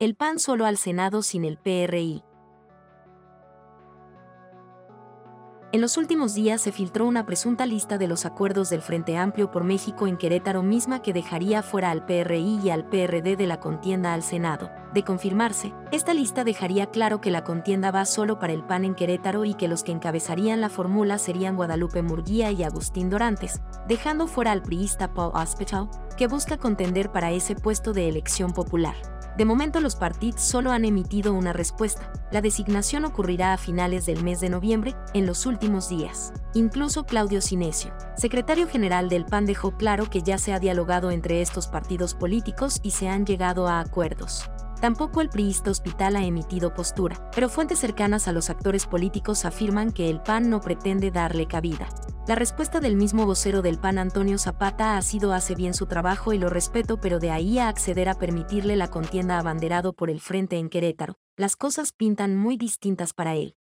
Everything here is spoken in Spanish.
el PAN solo al Senado sin el PRI. En los últimos días se filtró una presunta lista de los acuerdos del Frente Amplio por México en Querétaro misma que dejaría fuera al PRI y al PRD de la contienda al Senado. De confirmarse, esta lista dejaría claro que la contienda va solo para el PAN en Querétaro y que los que encabezarían la fórmula serían Guadalupe Murguía y Agustín Dorantes, dejando fuera al priista Paul Hospital, que busca contender para ese puesto de elección popular. De momento los partidos solo han emitido una respuesta. La designación ocurrirá a finales del mes de noviembre, en los últimos días. Incluso Claudio Sinesio, secretario general del PAN, dejó claro que ya se ha dialogado entre estos partidos políticos y se han llegado a acuerdos. Tampoco el priista hospital ha emitido postura, pero fuentes cercanas a los actores políticos afirman que el PAN no pretende darle cabida. La respuesta del mismo vocero del PAN Antonio Zapata ha sido hace bien su trabajo y lo respeto, pero de ahí a acceder a permitirle la contienda abanderado por el frente en Querétaro, las cosas pintan muy distintas para él.